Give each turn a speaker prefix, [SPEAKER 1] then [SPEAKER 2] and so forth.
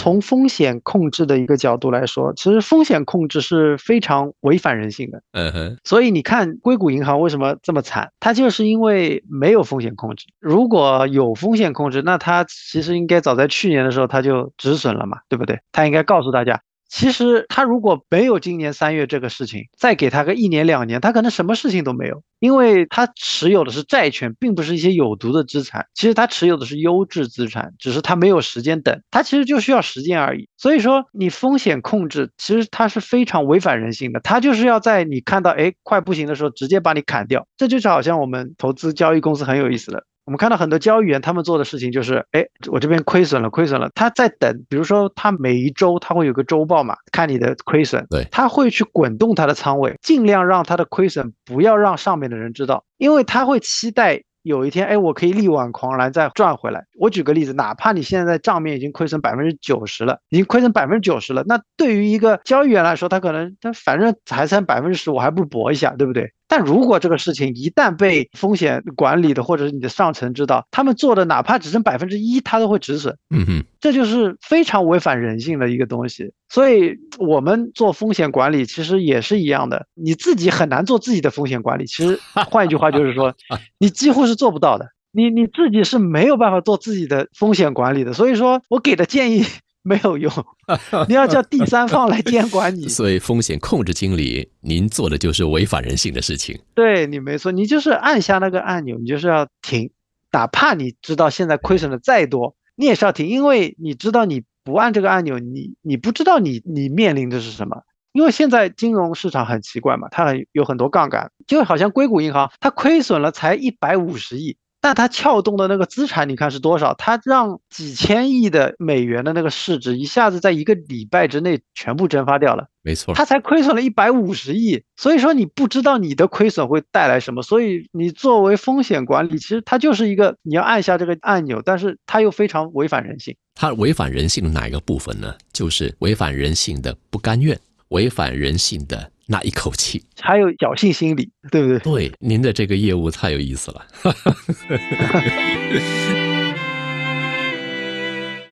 [SPEAKER 1] 从风险控制的一个角度来说，其实风险控制是非常违反人性的。
[SPEAKER 2] 嗯哼，
[SPEAKER 1] 所以你看硅谷银行为什么这么惨？它就是因为没有风险控制。如果有风险控制，那它其实应该早在去年的时候它就止损了嘛，对不对？它应该告诉大家。其实他如果没有今年三月这个事情，再给他个一年两年，他可能什么事情都没有，因为他持有的是债券，并不是一些有毒的资产。其实他持有的是优质资产，只是他没有时间等，他其实就需要时间而已。所以说，你风险控制其实它是非常违反人性的，它就是要在你看到哎快不行的时候，直接把你砍掉。这就是好像我们投资交易公司很有意思的。我们看到很多交易员，他们做的事情就是，哎，我这边亏损了，亏损了，他在等，比如说他每一周他会有个周报嘛，看你的亏损，
[SPEAKER 2] 对，
[SPEAKER 1] 他会去滚动他的仓位，尽量让他的亏损不要让上面的人知道，因为他会期待有一天，哎，我可以力挽狂澜再赚回来。我举个例子，哪怕你现在账面已经亏损百分之九十了，已经亏损百分之九十了，那对于一个交易员来说，他可能他反正还剩百分之十，我还不如搏一下，对不对？但如果这个事情一旦被风险管理的或者是你的上层知道，他们做的哪怕只剩百分之一，他都会止损。
[SPEAKER 2] 嗯哼，
[SPEAKER 1] 这就是非常违反人性的一个东西。所以，我们做风险管理其实也是一样的，你自己很难做自己的风险管理。其实，换一句话就是说，你几乎是做不到的。你你自己是没有办法做自己的风险管理的。所以说我给的建议。没有用，你要叫第三方来监管你。
[SPEAKER 2] 所以风险控制经理，您做的就是违反人性的事情。
[SPEAKER 1] 对你没错，你就是按下那个按钮，你就是要停，哪怕你知道现在亏损的再多，你也是要停，因为你知道你不按这个按钮，你你不知道你你面临的是什么。因为现在金融市场很奇怪嘛，它很有很多杠杆，就好像硅谷银行，它亏损了才一百五十亿。但它撬动的那个资产，你看是多少？它让几千亿的美元的那个市值一下子在一个礼拜之内全部蒸发掉了。
[SPEAKER 2] 没错，
[SPEAKER 1] 它才亏损了一百五十亿。所以说你不知道你的亏损会带来什么。所以你作为风险管理，其实它就是一个你要按下这个按钮，但是它又非常违反人性。
[SPEAKER 2] 它违反人性的哪一个部分呢？就是违反人性的不甘愿，违反人性的。那一口气，
[SPEAKER 1] 还有侥幸心理，对不对？
[SPEAKER 2] 对，您的这个业务太有意思了。